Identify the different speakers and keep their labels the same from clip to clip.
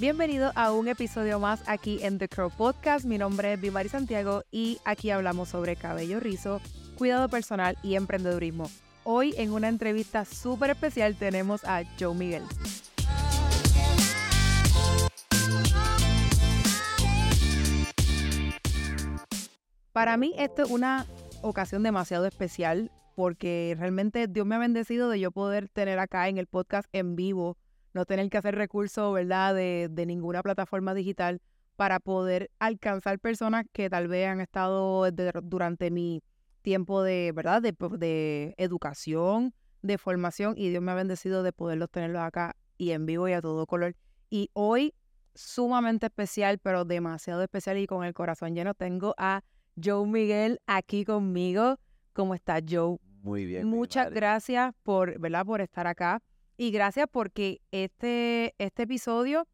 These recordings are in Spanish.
Speaker 1: Bienvenido a un episodio más aquí en The Crow Podcast. Mi nombre es Vimari Santiago y aquí hablamos sobre cabello rizo, cuidado personal y emprendedurismo. Hoy en una entrevista súper especial tenemos a Joe Miguel. Para mí esto es una ocasión demasiado especial porque realmente Dios me ha bendecido de yo poder tener acá en el podcast en vivo, no tener que hacer recursos, ¿verdad?, de, de ninguna plataforma digital para poder alcanzar personas que tal vez han estado durante mi tiempo de, ¿verdad?, de, de, educación, de formación y Dios me ha bendecido de poderlos tenerlos acá y en vivo y a todo color. Y hoy, sumamente especial, pero demasiado especial y con el corazón lleno, tengo a Joe Miguel aquí conmigo. ¿Cómo estás, Joe?
Speaker 2: Muy bien.
Speaker 1: Muchas gracias por, ¿verdad? por estar acá. Y gracias porque este, este episodio,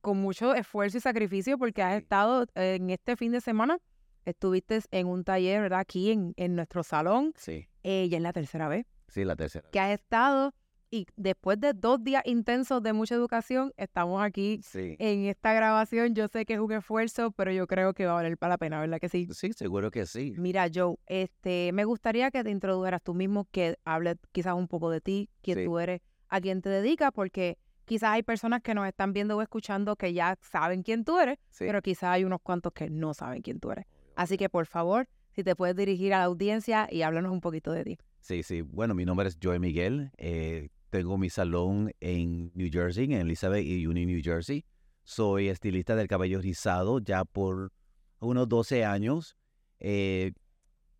Speaker 1: con mucho esfuerzo y sacrificio, porque has estado en este fin de semana, estuviste en un taller, ¿verdad? Aquí en, en nuestro salón.
Speaker 2: Sí.
Speaker 1: Eh, ya en la tercera vez.
Speaker 2: Sí, la tercera.
Speaker 1: Que has estado y después de dos días intensos de mucha educación, estamos aquí en esta grabación. Yo sé que es un esfuerzo, pero yo creo que va a valer para la pena, ¿verdad que sí?
Speaker 2: Sí, seguro que sí.
Speaker 1: Mira, Joe, este, me gustaría que te introdujeras tú mismo, que hables quizás un poco de ti, quién tú eres, a quién te dedicas, porque quizás hay personas que nos están viendo o escuchando que ya saben quién tú eres, pero quizás hay unos cuantos que no saben quién tú eres. Así que, por favor, si te puedes dirigir a la audiencia y háblanos un poquito de ti.
Speaker 2: Sí, sí. Bueno, mi nombre es Joe Miguel. Eh, tengo mi salón en New Jersey, en Elizabeth y Union, New Jersey. Soy estilista del cabello rizado ya por unos 12 años. Eh,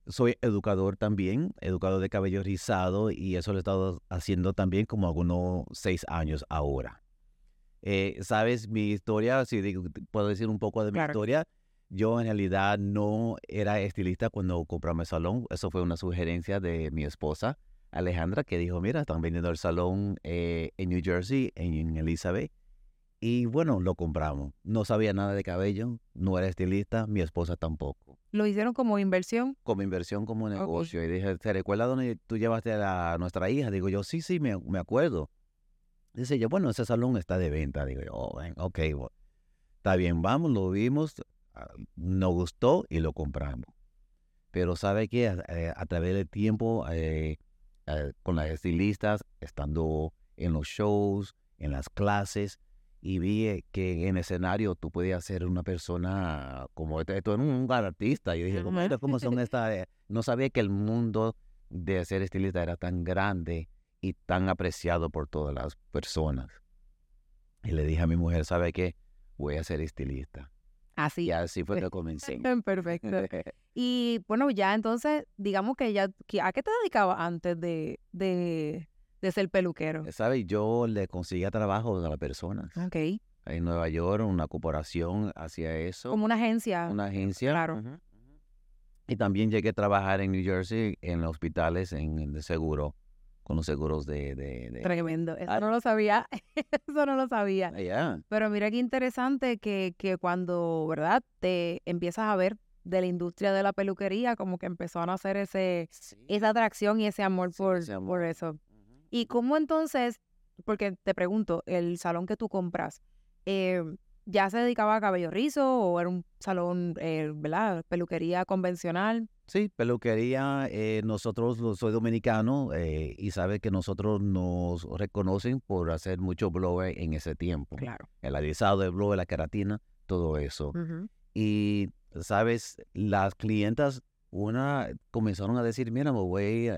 Speaker 2: soy educador también, educador de cabello rizado y eso lo he estado haciendo también como algunos 6 años ahora. Eh, Sabes, mi historia, si puedo decir un poco de mi historia, yo en realidad no era estilista cuando compramos el salón, eso fue una sugerencia de mi esposa. Alejandra, que dijo, mira, están vendiendo el salón eh, en New Jersey, en, Elizabeth. Y bueno, lo compramos. No sabía nada de cabello, no era estilista, mi esposa tampoco.
Speaker 1: ¿Lo hicieron como inversión?
Speaker 2: Como inversión, como negocio. Y dije, ¿te recuerdas dónde tú llevaste a, nuestra hija? Digo yo, sí, sí, me, me, acuerdo. Dice yo, bueno, ese salón está de venta. Digo yo, oh, ok, está bien, vamos, lo vimos, ah, nos gustó y lo compramos. Pero sabe que a, eh, a, través del tiempo eh, eh, con las estilistas, estando en los shows, en las clases, y vi eh, que en escenario tú podías ser una persona como esto, esto un artista. Y dije, ¿cómo, son estas? Eh?". No sabía que el mundo de ser estilista era tan grande y tan apreciado por todas las personas. Y le dije a mi mujer, ¿sabe qué? Voy a ser estilista.
Speaker 1: Así.
Speaker 2: Y así fue que comencé.
Speaker 1: Perfecto. Y bueno, ya entonces, digamos que ya, ¿a qué te dedicabas antes de, de, ser peluquero?
Speaker 2: ¿Sabes? Yo le conseguía trabajo a las personas.
Speaker 1: Ok.
Speaker 2: En Nueva York, una corporación hacía eso.
Speaker 1: Como una agencia.
Speaker 2: Una agencia.
Speaker 1: Claro.
Speaker 2: Y también llegué a trabajar en New Jersey en los hospitales en, el seguro con los seguros de...
Speaker 1: Tremendo, eso ah. no lo sabía, eso no lo sabía.
Speaker 2: Ah,
Speaker 1: Pero mira qué interesante que, que cuando, ¿verdad? Te empiezas a ver de la industria de la peluquería, como que empezó a nacer ese, esa atracción y ese amor, por, por eso. ¿Y cómo entonces, porque te pregunto, el salón que tú compras, eh, ¿ya se dedicaba a cabello rizo o era un salón, eh, ¿verdad? Peluquería convencional.
Speaker 2: Sí, peluquería. Eh, nosotros, soy dominicano eh, y sabe que nosotros nos reconocen por hacer mucho blower en ese tiempo.
Speaker 1: Claro.
Speaker 2: El alisado de blower, la keratina, todo eso. Y, sabes, las clientas, una comenzaron a decir, mira, me voy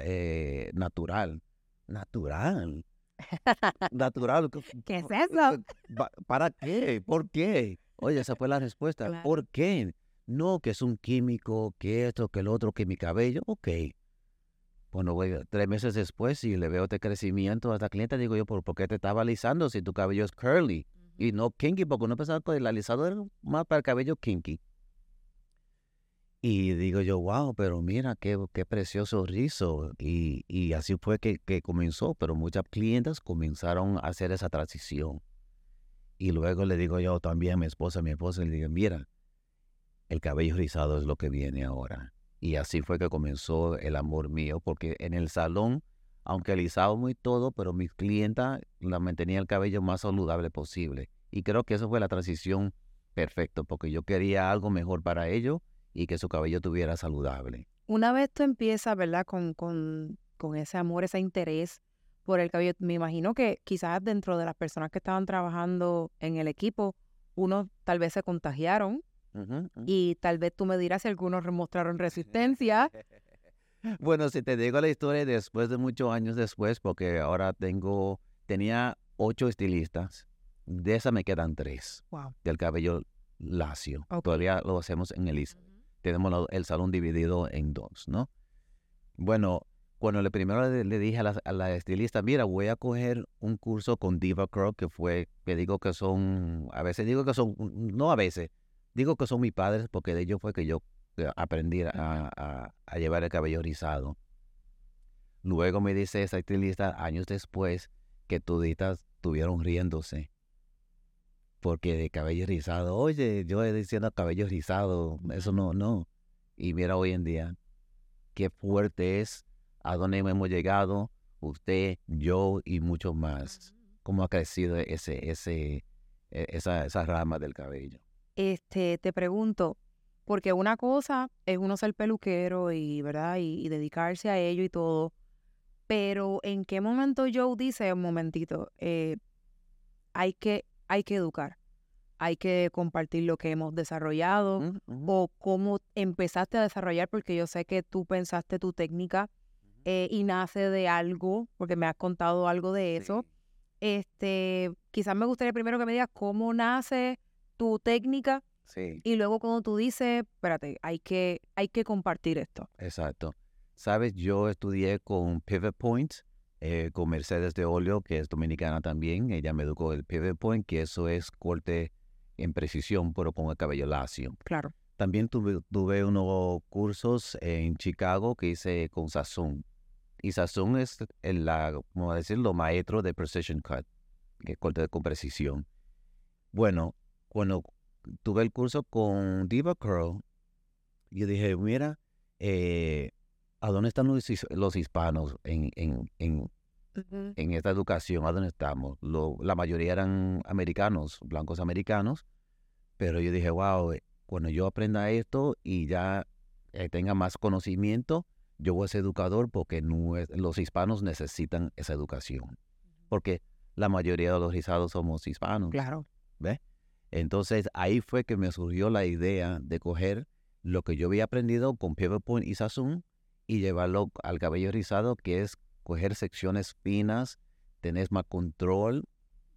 Speaker 2: natural. Natural. Natural.
Speaker 1: ¿Qué es eso?
Speaker 2: ¿Para qué? ¿Por qué? Oye, esa fue la respuesta. ¿Por qué? No, que es un químico, que esto, que el otro, que mi cabello. Ok. Bueno, voy tres meses después y le veo este crecimiento a esta cliente, digo yo, ¿por, qué te estaba alisando si tu cabello es curly? Y no kinky, porque uno pensaba que el alisado era más para el cabello kinky. Y digo yo, wow, pero mira qué, qué precioso rizo. Y, y así fue que, que, comenzó, pero muchas clientes comenzaron a hacer esa transición. Y luego le digo yo también a mi esposa, a mi esposa, le digo, mira, el cabello rizado es lo que viene ahora. Y así fue que comenzó el amor mío, porque en el salón, aunque alisado muy todo, pero mis clientas la mantenía el cabello más saludable posible. Y creo que eso fue la transición perfecta, porque yo quería algo mejor para ellos y que su cabello tuviera saludable.
Speaker 1: Una vez tú empiezas, ¿verdad? Con, con, con ese amor, ese interés por el cabello, me imagino que quizás dentro de las personas que estaban trabajando en el equipo, unos tal vez se contagiaron y tal vez tú me dirás si algunos mostraron resistencia.
Speaker 2: bueno, si te digo la historia después de muchos años después, porque ahora tengo, tenía ocho estilistas, de esas me quedan tres
Speaker 1: Wow.
Speaker 2: del cabello lacio. Todavía lo hacemos en el ISA. Tenemos el salón dividido en dos, ¿no? Bueno, cuando le primero le, dije a la, estilista, mira, voy a coger un curso con Diva Curl, que fue, que digo que son, a veces digo que son, no a veces, digo que son mis padres, porque de ellos fue que yo eh, aprendí a, llevar el cabello rizado. Luego me dice esa estilista, años después, que tuditas estuvieron riéndose. Porque de cabello rizado, oye, yo diciendo cabello rizado, eso no, no. Y mira hoy en día, qué fuerte es, a dónde hemos llegado, usted, yo y muchos más. Cómo ha crecido ese, ese, e- esa, esa rama del cabello.
Speaker 1: Este, te pregunto, porque una cosa es uno ser peluquero y, ¿verdad? Y, y dedicarse a ello y todo, pero ¿en qué momento Joe dice, un momentito, eh, hay que, hay que educar, hay que compartir lo que hemos desarrollado
Speaker 2: ujú.
Speaker 1: o cómo empezaste a desarrollar, porque yo sé que tú pensaste tu técnica eh, y nace de algo, porque me has contado algo de eso. Este, quizás me gustaría primero que me digas cómo nace tu técnica
Speaker 2: Sí,
Speaker 1: y luego cuando tú dices, espérate, hay que, hay que compartir esto.
Speaker 2: exacto. Sabes, yo estudié con Pivot Point, eh, con Mercedes de Olio, que es dominicana también. Ella me educó el Pivot Point, que eso es corte en precisión, pero con el cabello lacio.
Speaker 1: Claro.
Speaker 2: También tuve, tuve unos cursos en Chicago que hice con Sassoon. Y Sassoon es el, la, decirlo, maestro de Precision Cut, que es corte con precisión. Bueno, cuando tuve el curso con Diva Curl, yo dije, mira, eh, ¿a dónde están los, his- los hispanos en, en, en, en esta educación? ¿A dónde estamos? Lo- la mayoría eran americanos, blancos americanos, pero yo dije, wow, eh, cuando yo aprenda esto y ya eh, tenga más conocimiento, yo voy a ser educador porque no es- los hispanos necesitan esa educación. Porque la mayoría de los rizados somos hispanos.
Speaker 1: Claro.
Speaker 2: Entonces ahí fue que me surgió la idea de coger lo que yo había aprendido con Pivot Point y Sassoon y llevarlo al cabello rizado, que es coger secciones finas, tener más control,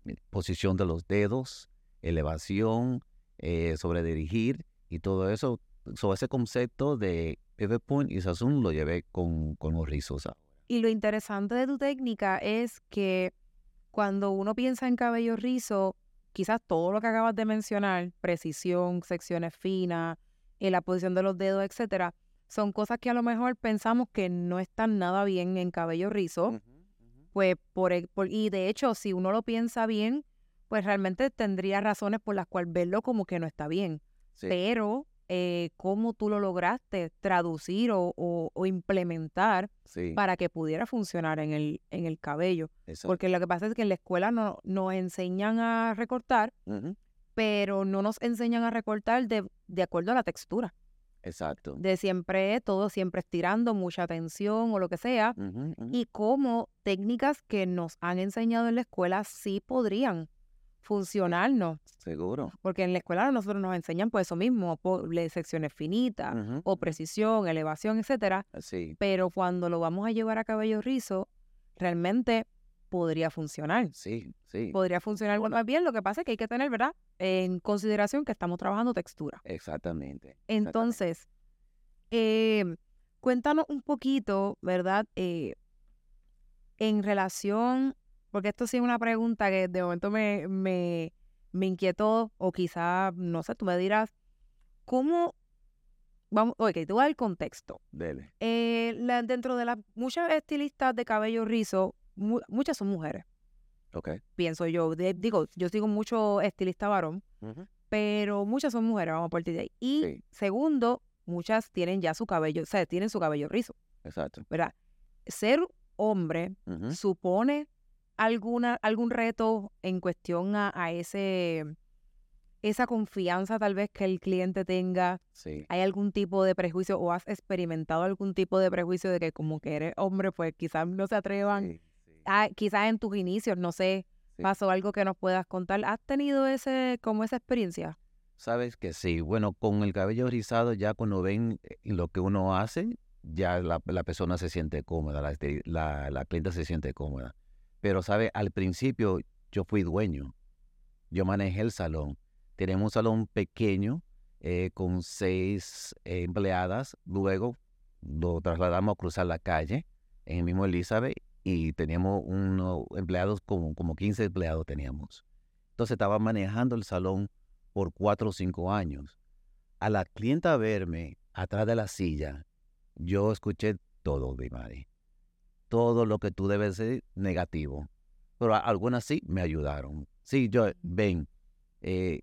Speaker 2: eh, posición de los dedos, elevación, eh, sobre dirigir y todo eso. Sobre ese concepto de Pivot Point y Sassoon lo llevé con, con los rizos.
Speaker 1: Y lo interesante de tu técnica es que cuando uno piensa en cabello rizo, quizás todo lo que acabas de mencionar, precisión, secciones finas, en la posición de los dedos, etcétera, son cosas que a lo mejor pensamos que no están nada bien en cabello rizo. Pues por, e- por- y de hecho, si uno lo piensa bien, pues realmente tendría razones por las cuales verlo como que no está bien.
Speaker 2: Sí,
Speaker 1: Pero eh, cómo tú lo lograste traducir o, o- o implementar
Speaker 2: sí,
Speaker 1: para que pudiera funcionar en el, en el cabello.
Speaker 2: exacto.
Speaker 1: Porque lo que pasa es que en la escuela no, nos enseñan a recortar, pero no nos enseñan a recortar de, de acuerdo a la textura.
Speaker 2: Exacto.
Speaker 1: De siempre, todo siempre estirando, mucha tensión o lo que sea. Y cómo técnicas que nos han enseñado en la escuela sí podrían funcionarnos.
Speaker 2: Seguro.
Speaker 1: Porque en la escuela a nosotros nos enseñan pues eso mismo, secciones finitas o precisión, elevación, etcétera.
Speaker 2: Sí,
Speaker 1: Pero cuando lo vamos a llevar a cabello rizo, realmente podría funcionar.
Speaker 2: sí, sí.
Speaker 1: Podría funcionar bueno, más bien. Lo que pasa es que hay que tener, ¿verdad? En consideración que estamos trabajando textura.
Speaker 2: Exactamente.
Speaker 1: Entonces, eh, cuéntanos un poquito, ¿verdad? Eh, en relación, porque esto sí es una pregunta que de momento me, me, me inquietó, o quizá, no sé, tú me dirás, ¿cómo? Vamos, ok, te voy a dar el contexto.
Speaker 2: Dele.
Speaker 1: Eh, la- dentro de las muchas estilistas de cabello rizo, mu- muchas son mujeres,
Speaker 2: Ok.
Speaker 1: pienso yo. De- digo, yo sigo mucho estilista varón, pero muchas son mujeres, vamos a partir de ahí. Y
Speaker 2: Sí.
Speaker 1: segundo, muchas tienen ya su cabello, o sea, tienen su cabello rizo,
Speaker 2: Exacto.
Speaker 1: ¿verdad? Ser hombre supone alguna, algún reto en cuestión a, a ese esa confianza tal vez que el cliente tenga?
Speaker 2: Sí.
Speaker 1: ¿Hay algún tipo de prejuicio o has experimentado algún tipo de prejuicio de que como que eres hombre, pues quizás no se atrevan?
Speaker 2: sí.
Speaker 1: Ah, quizás en tus inicios, no sé,
Speaker 2: Sí.
Speaker 1: pasó algo que nos puedas contar. ¿Has tenido ese como esa experiencia?
Speaker 2: Sabes que sí. Bueno, con el cabello rizado, ya cuando ven eh, lo que uno hace, ya la, la persona se siente cómoda, la, esti- la, la clienta se siente cómoda. Pero, ¿sabe? Al principio yo fui dueño. Yo manejé el salón. Tenemos un salón pequeño eh, con seis eh, empleadas. Luego lo trasladamos a cruzar la calle en el mismo Elizabeth y teníamos unos empleados, como, como 15 empleados teníamos. Entonces estaba manejando el salón por cuatro o cinco años. A la clienta verme atrás de la silla, yo escuché todo, mi madre. Todo lo que tú debes ser negativo. Pero algunas sí me ayudaron. Sí, yo, ven, eh,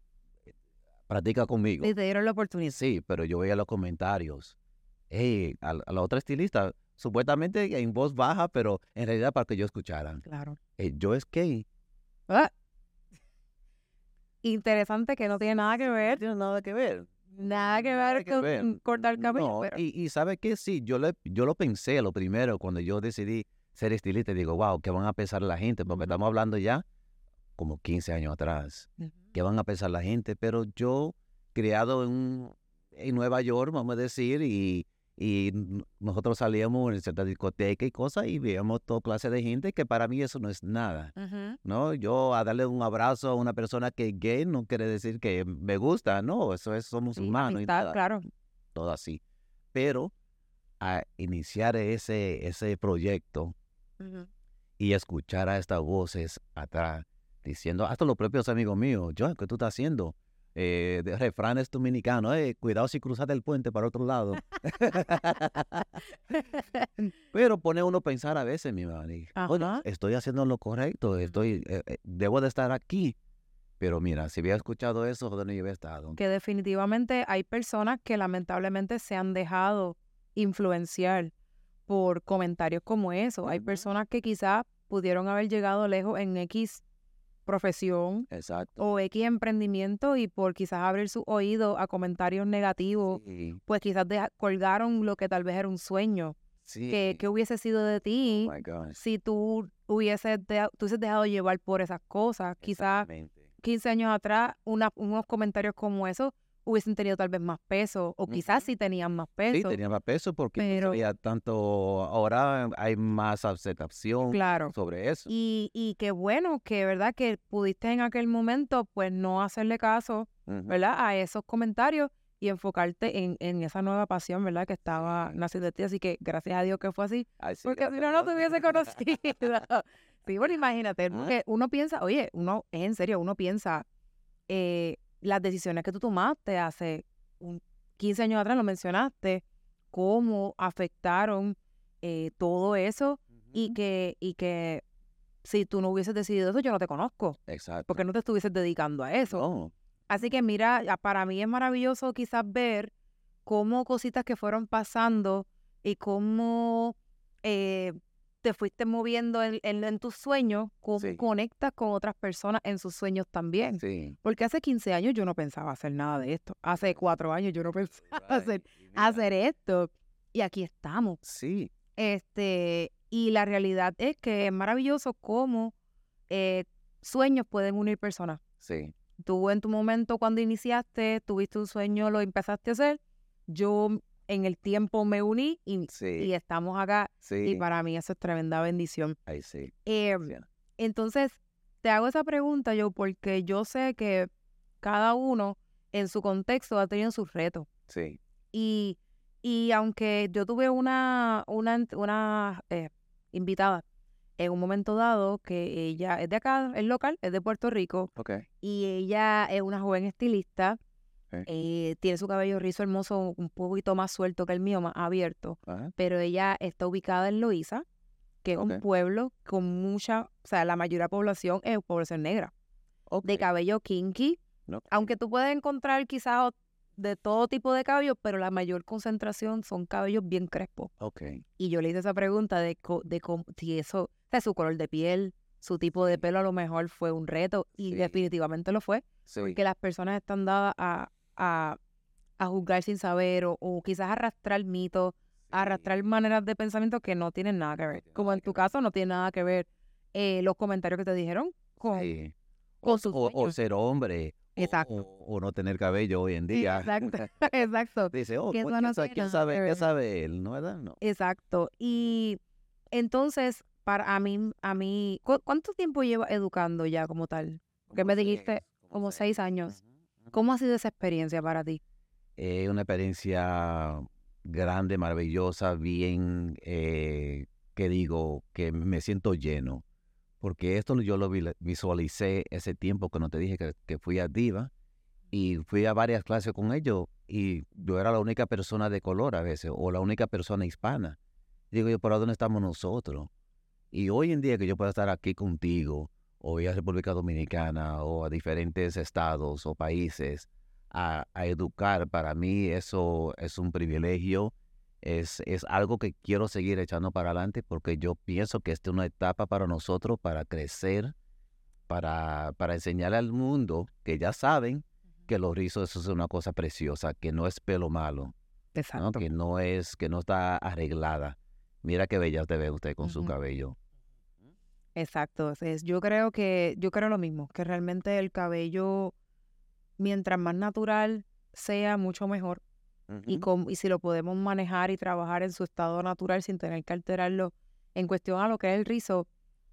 Speaker 2: practica conmigo.
Speaker 1: Y te dieron la oportunidad.
Speaker 2: Sí, pero yo veía los comentarios. Hey, a, a la otra estilista, supuestamente en voz baja, pero en realidad para que yo escuchara.
Speaker 1: Claro.
Speaker 2: Eh, yo es que
Speaker 1: Ah. Interesante que no tiene nada que
Speaker 2: no
Speaker 1: ver,
Speaker 2: tiene nada que ver.
Speaker 1: nada que
Speaker 2: nada
Speaker 1: ver
Speaker 2: que
Speaker 1: con
Speaker 2: ver.
Speaker 1: con cortar cabello.
Speaker 2: No,
Speaker 1: pero-
Speaker 2: y, y sabe que sí, yo, le, yo lo pensé lo primero cuando yo decidí ser estilista. Digo, wow, ¿qué van a pensar la gente? Porque estamos hablando ya como 15 años atrás.
Speaker 1: Ujú.
Speaker 2: ¿Qué van a pensar la gente? Pero yo, criado en, en Nueva York, vamos a decir, y, y nosotros salíamos en cierta discoteca y cosas y veíamos toda clase de gente que para mí eso no es nada. ¿no? Yo a darle un abrazo a una persona que es gay no quiere decir que me gusta, no, eso es, somos
Speaker 1: Sí,
Speaker 2: humanos y nada,
Speaker 1: claro.
Speaker 2: todo así. Pero a iniciar ese, ese proyecto y escuchar a estas voces atrás diciendo, hasta los propios amigos míos, John, ¿qué tú estás haciendo? Eh, de refranes dominicanos, eh, cuidado si cruzas el puente para otro lado. Pero pone uno a pensar a veces, mi madre, "Oye,
Speaker 1: Ajá.
Speaker 2: estoy haciendo lo correcto, estoy, eh, eh, debo de estar aquí. Pero mira, si hubiera escuchado eso, ¿dónde yo hubiera estado?
Speaker 1: que definitivamente hay personas que lamentablemente se han dejado influenciar por comentarios como eso. Hay personas que quizás pudieron haber llegado lejos en X profesión
Speaker 2: Exacto.
Speaker 1: o X emprendimiento y por quizás abrir su oído a comentarios negativos,
Speaker 2: Sí,
Speaker 1: pues quizás deja- colgaron lo que tal vez era un sueño.
Speaker 2: sí.
Speaker 1: Que, que hubiese sido de
Speaker 2: Oh
Speaker 1: ti si tú hubieses, tú hubieses dejado llevar por esas cosas? Quizás
Speaker 2: Exactamente.
Speaker 1: 15 años atrás, una- unos comentarios como esos hubiesen tenido tal vez más peso, o quizás sí tenían más
Speaker 2: Sí,
Speaker 1: peso.
Speaker 2: tenía más peso porque no
Speaker 1: pero-
Speaker 2: veía tanto, ahora hay más aceptación
Speaker 1: Claro.
Speaker 2: sobre eso.
Speaker 1: Y, y qué bueno que, ¿verdad? Que pudiste en aquel momento, pues, no hacerle caso. ¿verdad? A esos comentarios y enfocarte en, en esa nueva pasión, ¿verdad? Que estaba
Speaker 2: Sí.
Speaker 1: naciendo de ti. Así que gracias a Dios que fue así,
Speaker 2: Ay, sí,
Speaker 1: porque si no, no te hubiese conocido. sí, bueno, imagínate, porque uno piensa, oye, uno, es en serio, uno piensa eh, las decisiones que tú tomaste hace un 15 años atrás, lo mencionaste, cómo afectaron eh, todo eso y que, y que si tú no hubieses decidido eso, yo no te conozco,
Speaker 2: Exacto.
Speaker 1: porque no te estuvieses dedicando a eso.
Speaker 2: No,
Speaker 1: Así que mira, para mí es maravilloso quizás ver cómo cositas que fueron pasando y cómo eh, te fuiste moviendo en, en- en tus sueños, cómo
Speaker 2: Sí.
Speaker 1: conectas con otras personas en sus sueños también.
Speaker 2: sí.
Speaker 1: Porque hace 15 años yo no pensaba hacer nada de esto. Hace cuatro años yo no pensaba hacer,
Speaker 2: Right.
Speaker 1: Hacer esto. Y aquí estamos.
Speaker 2: Sí,
Speaker 1: Este, y la realidad es que es maravilloso cómo eh, sueños pueden unir personas.
Speaker 2: sí.
Speaker 1: Tú en tu momento cuando iniciaste, tuviste un sueño, lo empezaste a hacer. Yo en el tiempo me uní y, y estamos acá. Y
Speaker 2: sí.
Speaker 1: para mí eso es tremenda bendición.
Speaker 2: Ahí sí.
Speaker 1: Eh,
Speaker 2: sí.
Speaker 1: entonces, te hago esa pregunta yo porque yo sé que cada uno en su contexto ha tenido sus retos.
Speaker 2: Sí.
Speaker 1: Y, y aunque yo tuve una, una, una eh, invitada en un momento dado que ella es de acá, es local, es de Puerto Rico, y ella es una joven estilista, Eh, tiene su cabello rizo hermoso, un poquito más suelto que el mío, más abierto, pero ella está ubicada en Loíza, que es un pueblo con mucha, o sea, la mayoría de la población es población negra, de cabello kinky,
Speaker 2: Ok.
Speaker 1: aunque tú puedes encontrar quizás de todo tipo de cabello, pero la mayor concentración son cabellos bien crespos. Y yo le hice esa pregunta de, co- de cómo- si eso, o sea, su color de piel, su tipo de pelo a lo mejor fue un reto y
Speaker 2: Sí.
Speaker 1: definitivamente lo fue,
Speaker 2: Sí.
Speaker 1: que las personas están dadas a, a, a juzgar sin saber o, o quizás arrastrar mitos, arrastrar maneras de pensamiento que no tienen nada que ver. Como en tu caso no tiene nada que ver eh, los comentarios que te dijeron con,
Speaker 2: Sí.
Speaker 1: con
Speaker 2: o,
Speaker 1: sus
Speaker 2: o- ser hombre.
Speaker 1: Exacto.
Speaker 2: O, o no tener cabello hoy en día.
Speaker 1: Exacto, exacto.
Speaker 2: Dice, oh, pues,
Speaker 1: eso
Speaker 2: ¿quién,
Speaker 1: no
Speaker 2: sabe, quién sabe, qué sabe él? ¿No verdad? No.
Speaker 1: Exacto. Y entonces, para a mí, a mí, ¿cu- ¿cuánto tiempo lleva educando ya como tal? Porque me dijiste como seis años. ¿Cómo ha sido esa experiencia para ti?
Speaker 2: Es una experiencia grande, maravillosa, bien, eh, que digo, que me siento lleno. Porque esto yo lo vi- visualicé ese tiempo que no te dije que, que fui a Diva y fui a varias clases con ellos y yo era la única persona de color a veces o la única persona hispana. Digo yo, ¿por dónde estamos nosotros? Y hoy en día que yo pueda estar aquí contigo o ir a República Dominicana o a diferentes estados o países a, a educar, para mí eso es un privilegio, es, es algo que quiero seguir echando para adelante porque yo pienso que esta es una etapa para nosotros para crecer, para, para enseñar al mundo que ya saben que los rizos eso es una cosa preciosa, que no es pelo malo, que no es, que no está arreglada. Mira qué bella te ve usted con su cabello.
Speaker 1: Exacto. Es, yo creo que, yo creo lo mismo, que realmente el cabello, mientras más natural sea, mucho mejor. y, com- y si lo podemos manejar y trabajar en su estado natural sin tener que alterarlo en cuestión a lo que es el rizo,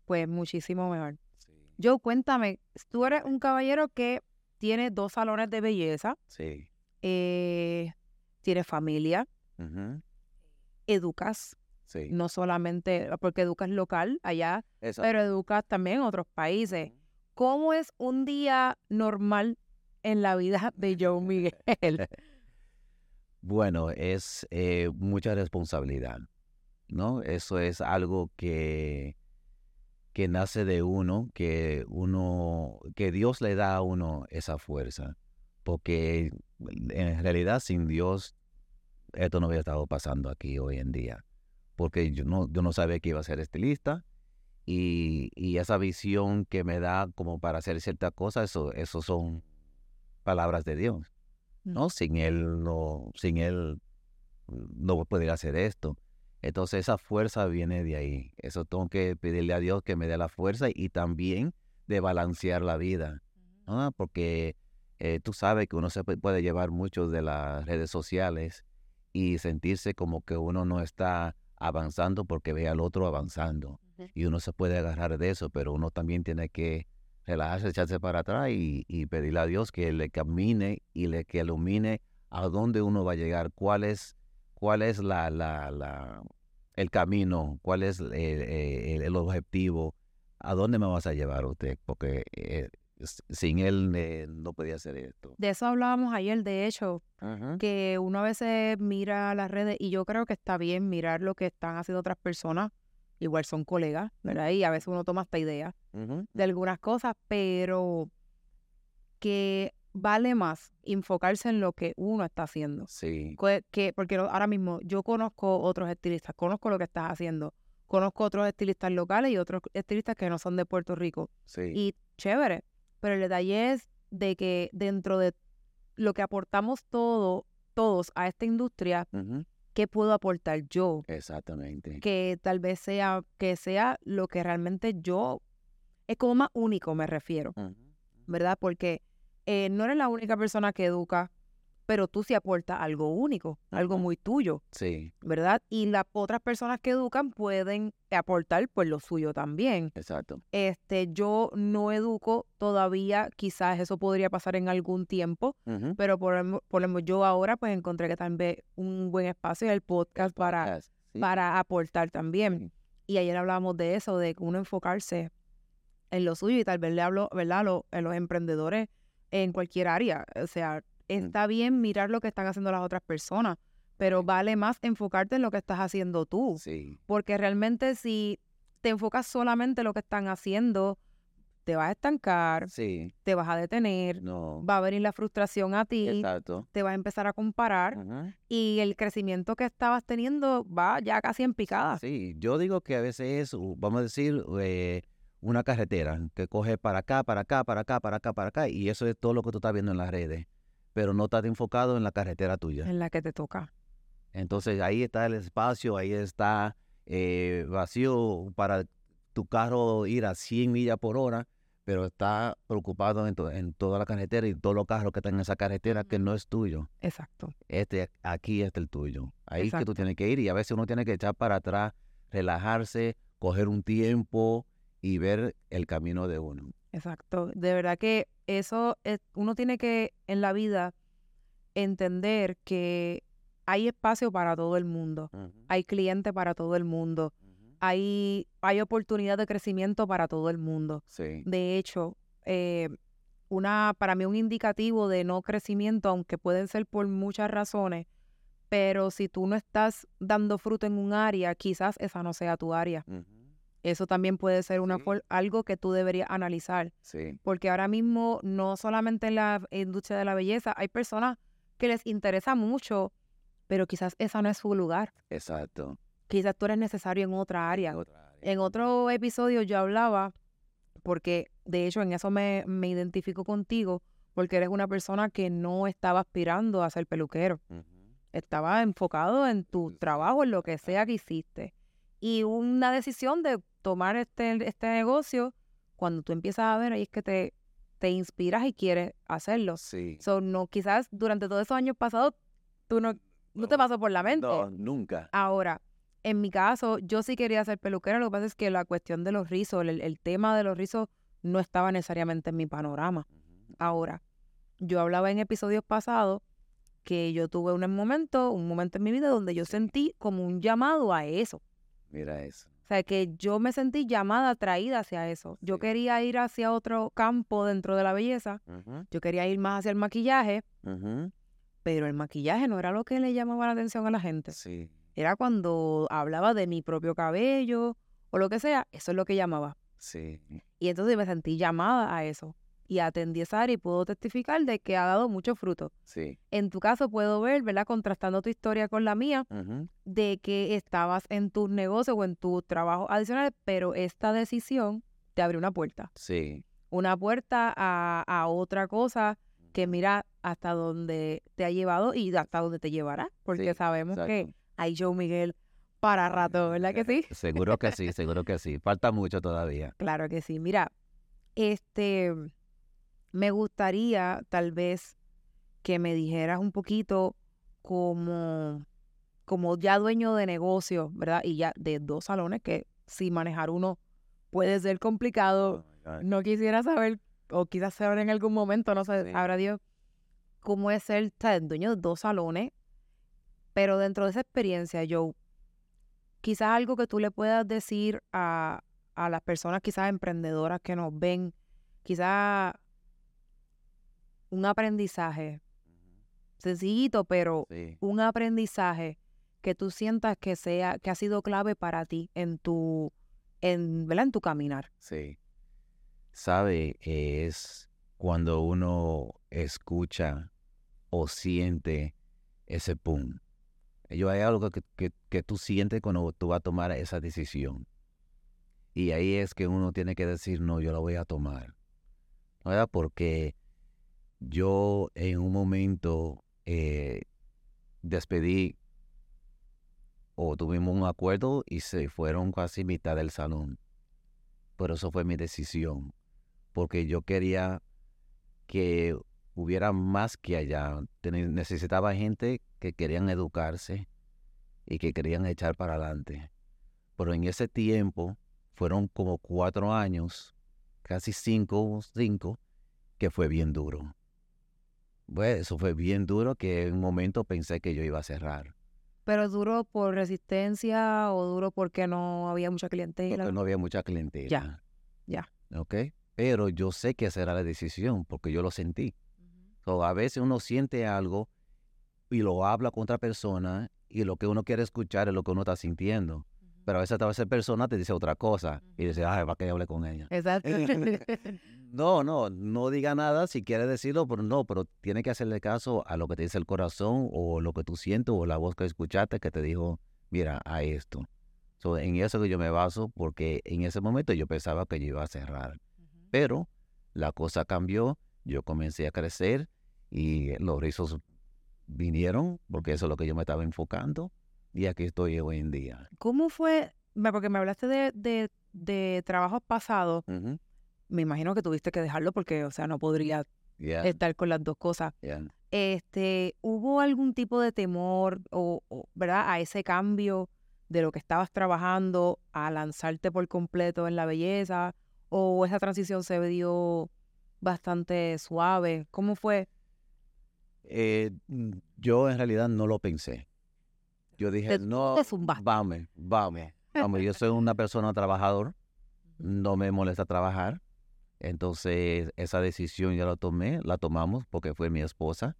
Speaker 1: pues muchísimo mejor.
Speaker 2: Sí,
Speaker 1: Joe, cuéntame, tú eres un caballero que tiene dos salones de belleza,
Speaker 2: sí.
Speaker 1: eh, tienes familia, educas,
Speaker 2: Sí.
Speaker 1: no solamente porque educas local allá,
Speaker 2: Exacto.
Speaker 1: pero educas también en otros países. ¿Cómo es un día normal en la vida de Joe Miguel?
Speaker 2: Bueno, es eh, mucha responsabilidad, ¿no? Eso es algo que, que nace de uno, que uno, que Dios le da a uno esa fuerza, porque en realidad sin Dios esto no hubiera estado pasando aquí hoy en día, porque yo no, yo no sabía que iba a ser estilista y, y esa visión que me da como para hacer ciertas cosas, eso, eso son palabras de Dios. ¿no? Sin él no, sin él no podría hacer esto. Entonces esa fuerza viene de ahí. Eso tengo que pedirle a Dios que me dé la fuerza y también de balancear la vida, ¿no? Porque eh, tú sabes que uno se pu- puede llevar mucho de las redes sociales y sentirse como que uno no está avanzando porque ve al otro avanzando. Y uno se puede agarrar de eso, pero uno también tiene que relajarse, echarse para atrás y, y pedirle a Dios que le camine y le que ilumine a dónde uno va a llegar, cuál es, cuál es la, la, la, el camino, cuál es el, el- el objetivo, a dónde me vas a llevar usted, porque eh, sin él eh, no podía hacer esto.
Speaker 1: De eso hablábamos ayer, de hecho, que uno a veces mira las redes y yo creo que está bien mirar lo que están haciendo otras personas, igual son colegas, ¿verdad? Y a veces uno toma esta idea de algunas cosas, pero que vale más enfocarse en lo que uno está haciendo.
Speaker 2: Sí,
Speaker 1: Que, que- porque ahora mismo yo conozco otros estilistas, conozco lo que estás haciendo, conozco otros estilistas locales y otros estilistas que no son de Puerto Rico.
Speaker 2: sí,
Speaker 1: Y chévere, pero el detalle es de que dentro de lo que aportamos todo, todos a esta industria. ¿qué puedo aportar yo?
Speaker 2: exactamente.
Speaker 1: Que tal vez sea, que sea lo que realmente yo, es como más único me refiero. ¿verdad? Porque eh, no eres la única persona que educa, pero tú sí aportas algo único, algo muy tuyo,
Speaker 2: Sí,
Speaker 1: ¿verdad? Y las otras personas que educan pueden aportar pues lo suyo también.
Speaker 2: exacto.
Speaker 1: Este, yo no educo todavía, quizás eso podría pasar en algún tiempo, pero por, por ejemplo, yo ahora pues encontré que tal vez un buen espacio en el podcast para,
Speaker 2: Podcast, sí.
Speaker 1: para aportar también. Y ayer hablábamos de eso, de que uno enfocarse en lo suyo y tal vez le hablo, ¿verdad? A los, a los emprendedores en cualquier área. O sea, está bien mirar lo que están haciendo las otras personas, pero vale más enfocarte en lo que estás haciendo tú.
Speaker 2: Sí,
Speaker 1: Porque realmente si te enfocas solamente en lo que están haciendo, te vas a estancar,
Speaker 2: sí,
Speaker 1: te vas a detener,
Speaker 2: no,
Speaker 1: va a venir la frustración a ti,
Speaker 2: exacto.
Speaker 1: te vas a empezar a comparar y el crecimiento que estabas teniendo va ya casi en picada.
Speaker 2: Sí, yo digo que a veces es, vamos a decir, eh, una carretera que coge para acá, para acá, para acá, para acá, para acá, y eso es todo lo que tú estás viendo en las redes, pero no estás enfocado en la carretera tuya.
Speaker 1: En la que te toca.
Speaker 2: Entonces ahí está el espacio, ahí está eh, vacío para tu carro ir a 100 millas por hora, pero está preocupado en, en toda la carretera y todos los carros que están en esa carretera que no es tuyo.
Speaker 1: Exacto.
Speaker 2: Este aquí es el tuyo. Ahí es que tú tienes que ir y a veces uno tiene que echar para atrás, relajarse, coger un tiempo y ver el camino de uno.
Speaker 1: Exacto. De verdad que eso, es, uno tiene que en la vida entender que hay espacio para todo el mundo, hay cliente para todo el mundo, hay, hay oportunidad de crecimiento para todo el mundo. De hecho, eh, una, para mí un indicativo de no crecimiento, aunque pueden ser por muchas razones, pero si tú no estás dando fruto en un área, quizás esa no sea tu área. Eso también puede ser una algo que tú deberías analizar. Porque ahora mismo, no solamente en la industria de la belleza, hay personas que les interesa mucho, pero quizás esa no es su lugar.
Speaker 2: Exacto.
Speaker 1: Quizás tú eres necesario en otra área. En, otro episodio yo hablaba, porque de hecho en eso me, me, identifico contigo, porque eres una persona que no estaba aspirando a ser peluquero. Estaba enfocado en tu trabajo, en lo que sea que hiciste. Y una decisión de tomar este, este negocio, cuando tú empiezas a ver, ahí es que te, te inspiras y quieres hacerlo.
Speaker 2: Sí.
Speaker 1: So, no, quizás durante todos esos años pasados, tú no, no, te pasó por la mente.
Speaker 2: No, nunca.
Speaker 1: Ahora, en mi caso, yo sí quería ser peluquera, lo que pasa es que la cuestión de los rizos, el, el tema de los rizos no estaba necesariamente en mi panorama. Ahora, yo hablaba en episodios pasados que yo tuve un momento, un momento en mi vida donde yo sentí como un llamado a eso.
Speaker 2: Mira eso.
Speaker 1: O sea, que yo me sentí llamada, atraída hacia eso. Yo quería ir hacia otro campo dentro de la belleza. Yo quería ir más hacia el maquillaje. Pero el maquillaje no era lo que le llamaba la atención a la gente.
Speaker 2: Sí.
Speaker 1: Era cuando hablaba de mi propio cabello o lo que sea. Eso es lo que llamaba.
Speaker 2: Sí.
Speaker 1: Y entonces me sentí llamada a eso y atendí esa área y puedo testificar de que ha dado mucho fruto.
Speaker 2: Sí.
Speaker 1: En tu caso puedo ver, ¿verdad? Contrastando tu historia con la mía, de que estabas en tus negocios o en tus trabajos adicionales, pero esta decisión te abrió una puerta.
Speaker 2: Sí.
Speaker 1: Una puerta a, otra cosa que mira hasta dónde te ha llevado y hasta dónde te llevará, porque sabemos que hay Joe Miguel para rato, ¿verdad que sí?
Speaker 2: Seguro que sí, seguro que sí. Falta mucho todavía.
Speaker 1: Claro que sí. Mira, este, me gustaría tal vez que me dijeras un poquito como, como ya dueño de negocio, ¿verdad? Y ya de dos salones, que si manejar uno puede ser complicado. Oh no quisiera saber, o quizás saber en algún momento, no sé, ahora Dios, cómo es ser dueño de dos salones. Pero dentro de esa experiencia, yo, quizás algo que tú le puedas decir a, a las personas quizás emprendedoras que nos ven, quizás un aprendizaje sencillito, pero un aprendizaje que tú sientas que sea que ha sido clave para ti en tu en, en tu caminar.
Speaker 2: Sí. Sabe, es cuando uno escucha o siente ese pum. Yo hay algo que, que, que, tú sientes cuando tú vas a tomar esa decisión. Y ahí es que uno tiene que decir, no, yo la voy a tomar. ¿Verdad? Porque yo en un momento eh, despedí o tuvimos un acuerdo y se fueron casi mitad del salón. Pero eso fue mi decisión, porque yo quería que hubiera más que allá. Necesitaba gente que querían educarse y que querían echar para adelante. Pero en ese tiempo fueron como cuatro años, casi cinco, cinco, que fue bien duro. Pues eso fue bien duro que en un momento pensé que yo iba a cerrar.
Speaker 1: ¿Pero duro por resistencia o duro porque no había mucha clientela?
Speaker 2: Porque no había mucha clientela.
Speaker 1: Ya, ya.
Speaker 2: ¿Ok? Pero yo sé que esa era la decisión porque yo lo sentí. a veces uno siente algo y lo habla con otra persona y lo que uno quiere escuchar es lo que uno está sintiendo. Pero a veces esa persona te dice otra cosa y dice, ay, ¿para que hable con ella?
Speaker 1: Exacto.
Speaker 2: no, no, no diga nada si quiere decirlo, pero no, pero tiene que hacerle caso a lo que te dice el corazón o lo que tú sientes o la voz que escuchaste que te dijo, mira, a esto. So, en eso que yo me baso porque en ese momento yo pensaba que yo iba a cerrar. Pero la cosa cambió, yo comencé a crecer y los rizos vinieron porque eso es lo que yo me estaba enfocando y aquí estoy hoy en día.
Speaker 1: ¿Cómo fue? Porque me hablaste de, de, de trabajos pasados. Me imagino que tuviste que dejarlo porque, o sea, no podría
Speaker 2: Yeah,
Speaker 1: estar con las dos cosas.
Speaker 2: yeah.
Speaker 1: Este, ¿hubo algún tipo de temor o, o, ¿verdad? A ese cambio de lo que estabas trabajando a lanzarte por completo en la belleza? ¿O esa transición se dio bastante suave? ¿Cómo fue?
Speaker 2: Eh, mm, yo en realidad no lo pensé. Yo dije,
Speaker 1: Te-
Speaker 2: no, vamos, vamos, vamos. Yo soy una persona trabajador, no me molesta trabajar. Entonces, esa decisión ya la tomé, la tomamos porque fue mi esposa.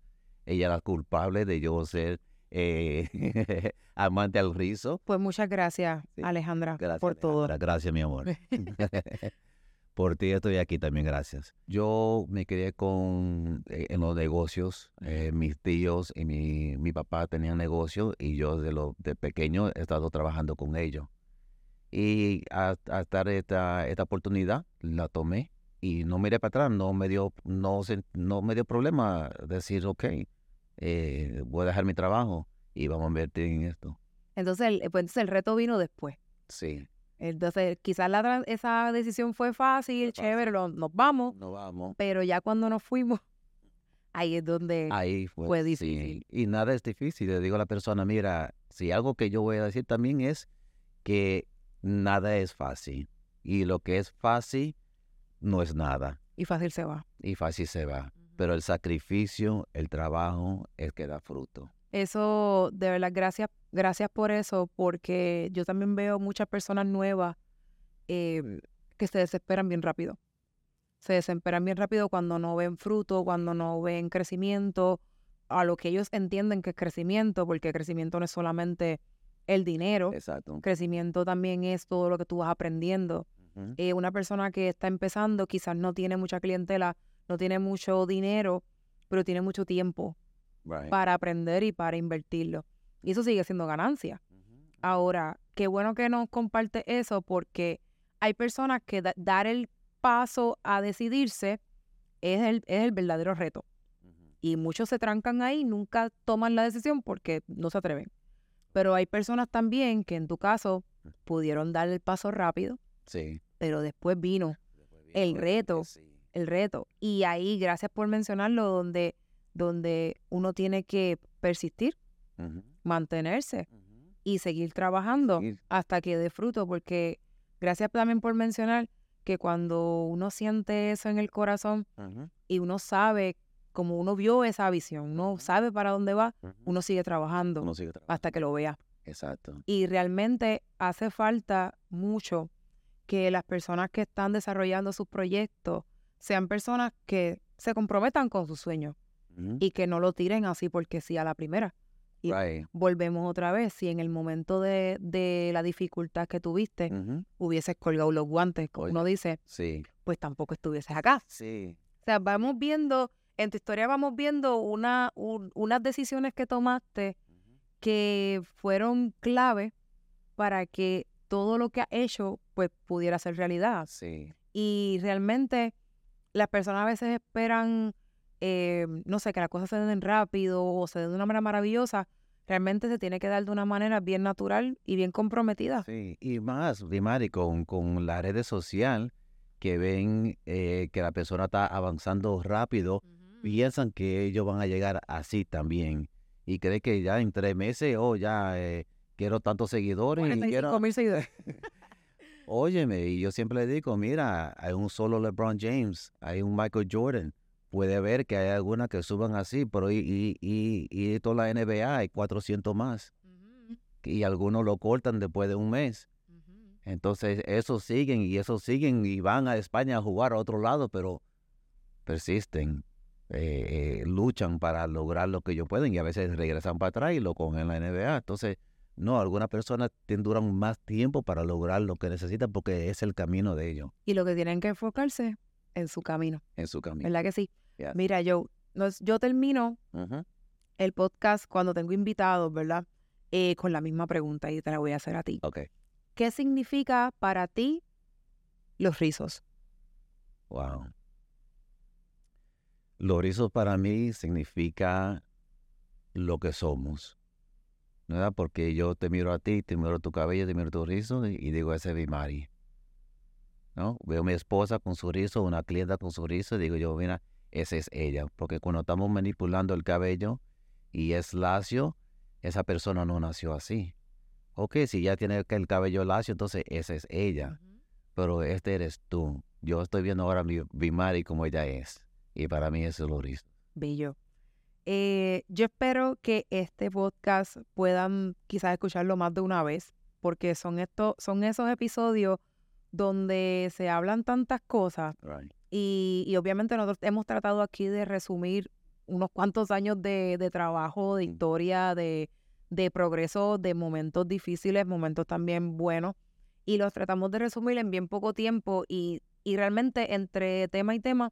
Speaker 2: Ella era culpable de yo ser eh, amante al rizo.
Speaker 1: Pues muchas gracias,
Speaker 2: Sí.
Speaker 1: Alejandra,
Speaker 2: Gracias,
Speaker 1: por todo.
Speaker 2: Gracias, mi amor. Por ti estoy aquí también, gracias. Yo me quedé con eh, en los negocios. eh, mis tíos y mi, mi papá tenían negocios y yo de lo de pequeño he estado trabajando con ellos. Y a- hasta esta, esta oportunidad la tomé y no miré para atrás, no me dio, no, no me dio problema decir, ok, eh, voy a dejar mi trabajo y vamos a invertir en esto.
Speaker 1: Entonces, el, pues, entonces el reto vino después.
Speaker 2: Sí,
Speaker 1: Entonces, quizás la, esa decisión fue fácil,
Speaker 2: Fue
Speaker 1: chévere, lo- nos vamos,
Speaker 2: vamos.
Speaker 1: pero ya cuando nos fuimos, ahí es donde...
Speaker 2: Ahí fue,
Speaker 1: fue
Speaker 2: sí.
Speaker 1: difícil.
Speaker 2: Y nada es difícil. Le digo a la persona, mira, si algo que yo voy a decir también es que nada es fácil. Y lo que es fácil no es nada.
Speaker 1: Y fácil se va.
Speaker 2: Y fácil se va. Pero el sacrificio, el trabajo, es que da fruto.
Speaker 1: Eso, de verdad, gracias, gracias por eso, porque yo también veo muchas personas nuevas eh, que se desesperan bien rápido. Se desesperan bien rápido cuando no ven fruto, cuando no ven crecimiento, a lo que ellos entienden que es crecimiento, porque crecimiento no es solamente el dinero,
Speaker 2: Exacto.
Speaker 1: crecimiento también es todo lo que tú vas aprendiendo. Eh, una persona que está empezando quizás no tiene mucha clientela, no tiene mucho dinero, pero tiene mucho tiempo
Speaker 2: Right.
Speaker 1: para aprender y para invertirlo. Y eso sigue siendo ganancia. Ahora, qué bueno que nos comparte eso porque hay personas que da- dar el paso a decidirse es el, es el verdadero reto. Y muchos se trancan ahí, nunca toman la decisión porque no se atreven. Pero hay personas también que en tu caso pudieron dar el paso rápido,
Speaker 2: Sí.
Speaker 1: pero después vino
Speaker 2: Después
Speaker 1: El reto.
Speaker 2: sí.
Speaker 1: el reto. Y ahí, gracias por mencionarlo, donde, donde uno tiene que persistir, mantenerse y seguir trabajando hasta que dé fruto, porque gracias también por mencionar que cuando uno siente eso en el corazón y uno sabe, como uno vio esa visión, uno sabe para dónde va, uno sigue trabajando
Speaker 2: Uno sigue trabajando.
Speaker 1: hasta que lo vea.
Speaker 2: Exacto.
Speaker 1: Y realmente hace falta mucho que las personas que están desarrollando sus proyectos sean personas que se comprometan con sus sueños Y que no lo tiren así porque sí a la primera. y-
Speaker 2: Right.
Speaker 1: Volvemos otra vez, si en el momento de, de la dificultad que tuviste
Speaker 2: Ujú.
Speaker 1: hubieses colgado los guantes, como uno dice,
Speaker 2: Sí.
Speaker 1: pues tampoco estuvieses acá.
Speaker 2: Sí.
Speaker 1: O sea, vamos viendo, en tu historia vamos viendo una, un- unas decisiones que tomaste que fueron clave para que todo lo que has hecho pues pudiera ser realidad.
Speaker 2: Sí.
Speaker 1: Y realmente las personas a veces esperan, eh, no sé, que las cosas se den rápido o se den de una manera maravillosa. Realmente se tiene que dar de una manera bien natural y bien comprometida.
Speaker 2: Sí, y más, Dimari, con, con las redes sociales que ven eh, que la persona está avanzando rápido, piensan que ellos van a llegar así también. Y creen que ya en tres meses, oh, ya eh, quiero tantos seguidores. y
Speaker 1: 45
Speaker 2: quiero...
Speaker 1: mil seguidores.
Speaker 2: Óyeme, y yo siempre le digo, mira, hay un solo LeBron James, hay un Michael Jordan. Puede ver que hay algunas que suban así, pero y, y, y, y toda la NBA hay 400 más. Y algunos lo cortan después de un mes. Entonces, esos siguen y esos siguen y van a España a jugar a otro lado, pero persisten, eh, eh, luchan para lograr lo que ellos pueden y a veces regresan para atrás y lo cogen en la NBA. Entonces, no, algunas personas duran más tiempo para lograr lo que necesitan porque es el camino de ellos,
Speaker 1: Y lo que tienen que enfocarse en su camino.
Speaker 2: en su camino.
Speaker 1: ¿Verdad que sí? Mira, yo, nos- yo termino el podcast cuando tengo invitados, ¿verdad? Eh, con la misma pregunta y te la voy a hacer a ti. ¿qué significa para ti los rizos?
Speaker 2: Wow. Los rizos para mí significa lo que somos. ¿Verdad? Porque yo te miro a ti, te miro tu cabello, te miro tu rizo y, digo, ese es mi Mari. ¿No? Veo a mi esposa con su rizo, una clienta con su rizo y digo yo, mira, esa es ella. Porque cuando estamos manipulando el cabello y es lacio, esa persona no nació así. Ok, si ya tiene el cabello lacio, entonces esa es ella. Pero este eres tú. Yo estoy viendo ahora mi, mi Mari como ella es. Y para mí eso es lo rizo.
Speaker 1: Bello. Eh, yo espero que este podcast puedan quizás escucharlo más de una vez, porque son, estos, son esos episodios donde se hablan tantas cosas y, obviamente nosotros hemos tratado aquí de resumir unos cuantos años de, trabajo, de mm. historia, de, de progreso, de momentos difíciles, momentos también buenos, y los tratamos de resumir en bien poco tiempo y, y realmente entre tema y tema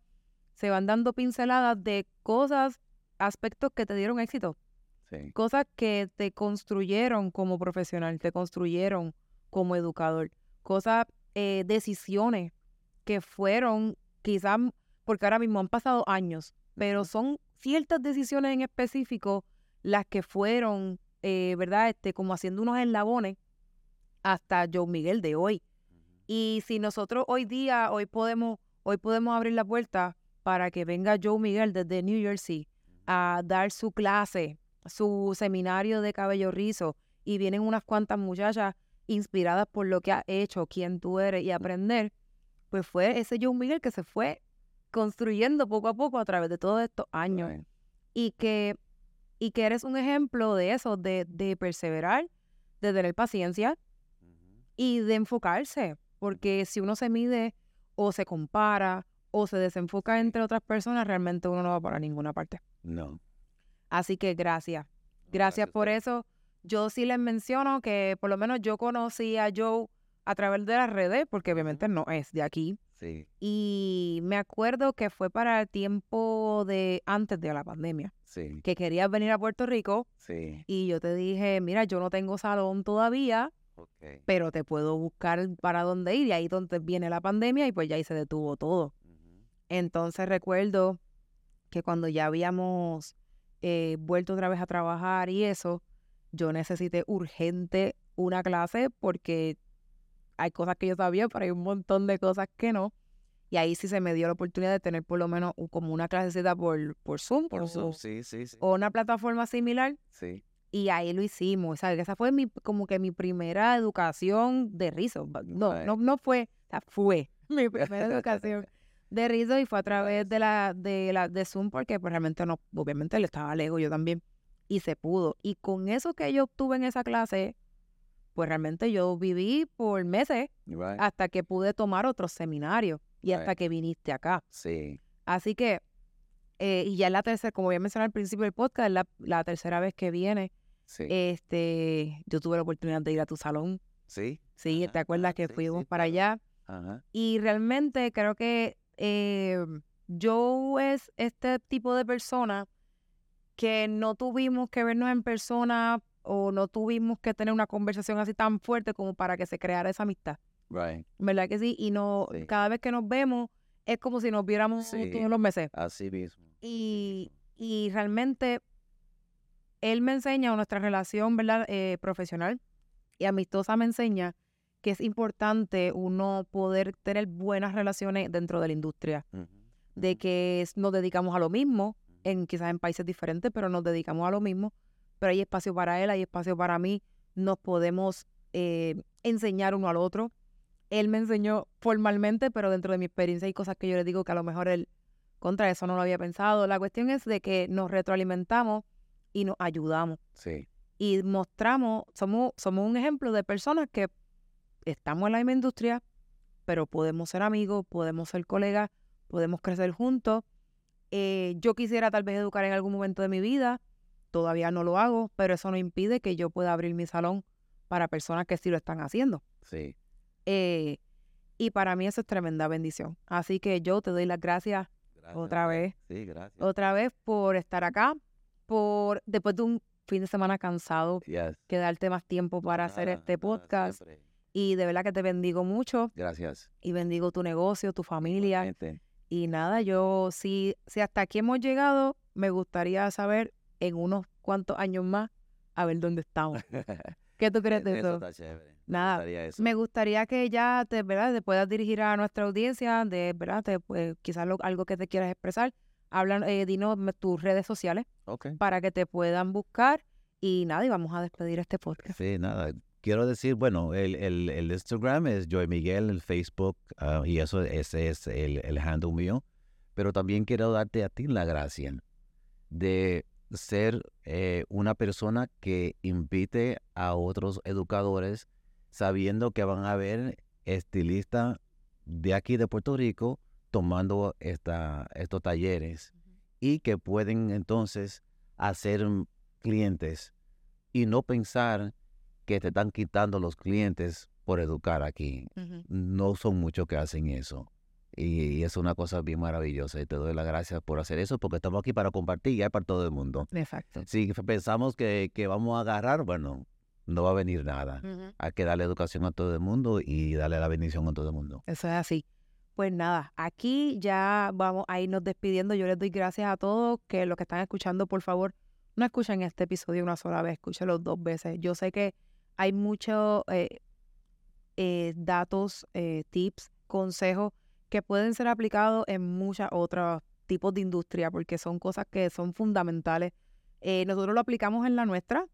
Speaker 1: se van dando pinceladas de cosas aspectos que te dieron éxito. Cosas que te construyeron como profesional, te construyeron como educador. Cosas, eh, decisiones que fueron quizás, porque ahora mismo han pasado años, pero son ciertas decisiones en específico las que fueron, eh, ¿verdad? Este, como haciendo unos eslabones hasta Joe Miguel de hoy. Y si nosotros hoy día, hoy podemos, hoy podemos abrir la puerta para que venga Joe Miguel desde New Jersey a dar su clase, su seminario de cabello rizo, y vienen unas cuantas muchachas inspiradas por lo que ha hecho, quién tú eres y aprender, pues fue ese John Miguel que se fue construyendo poco a poco a través de todos estos años. Y que, y que eres un ejemplo de eso, de, de perseverar, de tener paciencia y de enfocarse. Porque si uno se mide o se compara o se desenfoca entre otras personas, realmente uno no va para ninguna parte.
Speaker 2: No.
Speaker 1: Así que gracias. Gracias, por eso. Yo sí les menciono que por lo menos yo conocí a Joe a través de las redes, porque obviamente no es de aquí.
Speaker 2: Sí.
Speaker 1: Y me acuerdo que fue para el tiempo de antes de la pandemia.
Speaker 2: Sí.
Speaker 1: Que querías venir a Puerto Rico.
Speaker 2: Sí.
Speaker 1: Y yo te dije, mira, yo no tengo salón todavía, pero te puedo buscar para dónde ir. Y ahí donde viene la pandemia y pues ya ahí se detuvo todo. Entonces recuerdo que cuando ya habíamos eh, vuelto otra vez a trabajar y eso, yo necesité urgente una clase porque hay cosas que yo sabía, pero hay un montón de cosas que no. Y ahí sí se me dio la oportunidad de tener por lo menos como una clasecita por, por Zoom.
Speaker 2: Por Zoom, sí, sí, sí.
Speaker 1: O una plataforma similar.
Speaker 2: Sí.
Speaker 1: Y ahí lo hicimos. Sea, esa fue mi, como que mi primera educación de rizo. No, no, no fue, o sea, fue mi primera educación de Rizo y fue a través de la de la de Zoom porque pues realmente no, obviamente le estaba lejos yo también y se pudo. Y con eso que yo obtuve en esa clase, pues realmente yo viví por meses hasta que pude tomar otros seminarios y hasta que viniste acá.
Speaker 2: Sí.
Speaker 1: Así que, eh, y ya es la tercera, como había mencionado al principio del podcast, es la, tercera vez que viene.
Speaker 2: Sí.
Speaker 1: Este, yo tuve la oportunidad de ir a tu salón.
Speaker 2: Sí.
Speaker 1: Sí, ¿te acuerdas que fuimos para allá?
Speaker 2: Ajá.
Speaker 1: Y realmente creo que eh, Joe es este tipo de persona que no tuvimos que vernos en persona o no tuvimos que tener una conversación así tan fuerte como para que se creara esa amistad.
Speaker 2: Right.
Speaker 1: ¿Verdad que sí? Y no, cada vez que nos vemos es como si nos viéramos todos los meses.
Speaker 2: Así mismo.
Speaker 1: Y, y realmente él me enseña, nuestra relación ¿verdad? Eh, profesional y amistosa me enseña que es importante uno poder tener buenas relaciones dentro de la industria, de que nos dedicamos a lo mismo, en quizás en países diferentes, pero nos dedicamos a lo mismo, pero hay espacio para él, hay espacio para mí, nos podemos eh, enseñar uno al otro. Él me enseñó formalmente, pero dentro de mi experiencia hay cosas que yo le digo que a lo mejor él contra eso no lo había pensado. La cuestión es de que nos retroalimentamos y nos ayudamos.
Speaker 2: Sí.
Speaker 1: Y mostramos, somos, somos un ejemplo de personas que estamos en la misma industria, pero podemos ser amigos, podemos ser colegas, podemos crecer juntos. Eh, yo quisiera tal vez educar en algún momento de mi vida, todavía no lo hago, pero eso no impide que yo pueda abrir mi salón para personas que sí lo están haciendo.
Speaker 2: Sí.
Speaker 1: Eh, y para mí eso es tremenda bendición. Así que yo te doy las gracias, otra vez.
Speaker 2: Sí, gracias.
Speaker 1: Otra vez por estar acá, por después de un fin de semana cansado,
Speaker 2: yes.
Speaker 1: que darte más tiempo para hacer este podcast. Y de verdad que te bendigo mucho
Speaker 2: Gracias.
Speaker 1: y bendigo tu negocio, tu familia. Y nada, yo si, si hasta aquí hemos llegado, me gustaría saber en unos cuantos años más a ver dónde estamos. ¿Qué tú crees de
Speaker 2: Eso. Me
Speaker 1: Nada,
Speaker 2: gustaría eso.
Speaker 1: Me gustaría que ya te, ¿verdad? te puedas dirigir a nuestra audiencia, de verdad, te, pues, quizás lo- algo que te quieras expresar. Hablan, eh, dinos tus redes sociales
Speaker 2: Ok.
Speaker 1: para que te puedan buscar. Y nada, y vamos a despedir este podcast.
Speaker 2: Sí, nada. Quiero decir, bueno, el, el, el Instagram es Joy Miguel, el Facebook, ah, y eso ese es el, el handle mío. Pero también quiero darte a ti la gracia de ser eh, una persona que invite a otros educadores sabiendo que van a ver estilistas de aquí de Puerto Rico tomando esta, estos talleres y que pueden entonces hacer clientes y no pensar que te están quitando los clientes por educar aquí. No son muchos que hacen eso. Y, y es una cosa bien maravillosa y te doy las gracias por hacer eso porque estamos aquí para compartir y hay para todo el mundo.
Speaker 1: Exacto.
Speaker 2: Si pensamos que, que vamos a agarrar, bueno, no va a venir nada. Hay que darle educación a todo el mundo y darle la bendición a todo el mundo.
Speaker 1: Eso es así. Pues nada, aquí ya vamos a irnos despidiendo. Yo les doy gracias a todos que los que están escuchando, por favor, no escuchen este episodio una sola vez, escúchenlo dos veces. Yo sé que hay muchos eh, eh, datos, eh, tips, consejos que pueden ser aplicados en muchas otros tipos de industria porque son cosas que son fundamentales. Nosotros lo aplicamos en la nuestra,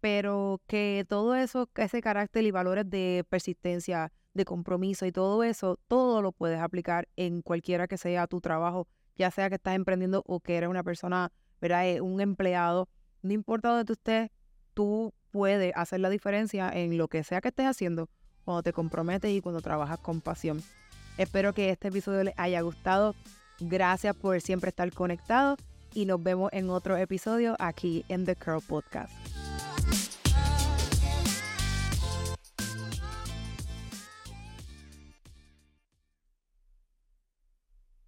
Speaker 1: pero que todo eso, ese carácter y valores de persistencia, de compromiso y todo eso, todo lo puedes aplicar en cualquiera que sea tu trabajo, ya sea que estás emprendiendo o que eres una persona, ¿verdad? Un empleado, no importa dónde tú estés, tú puedes hacer la diferencia en lo que sea que estés haciendo cuando te comprometes y cuando trabajas con pasión. Espero que este episodio les haya gustado. Gracias por siempre estar conectados y nos vemos en otro episodio aquí en The Curl Podcast.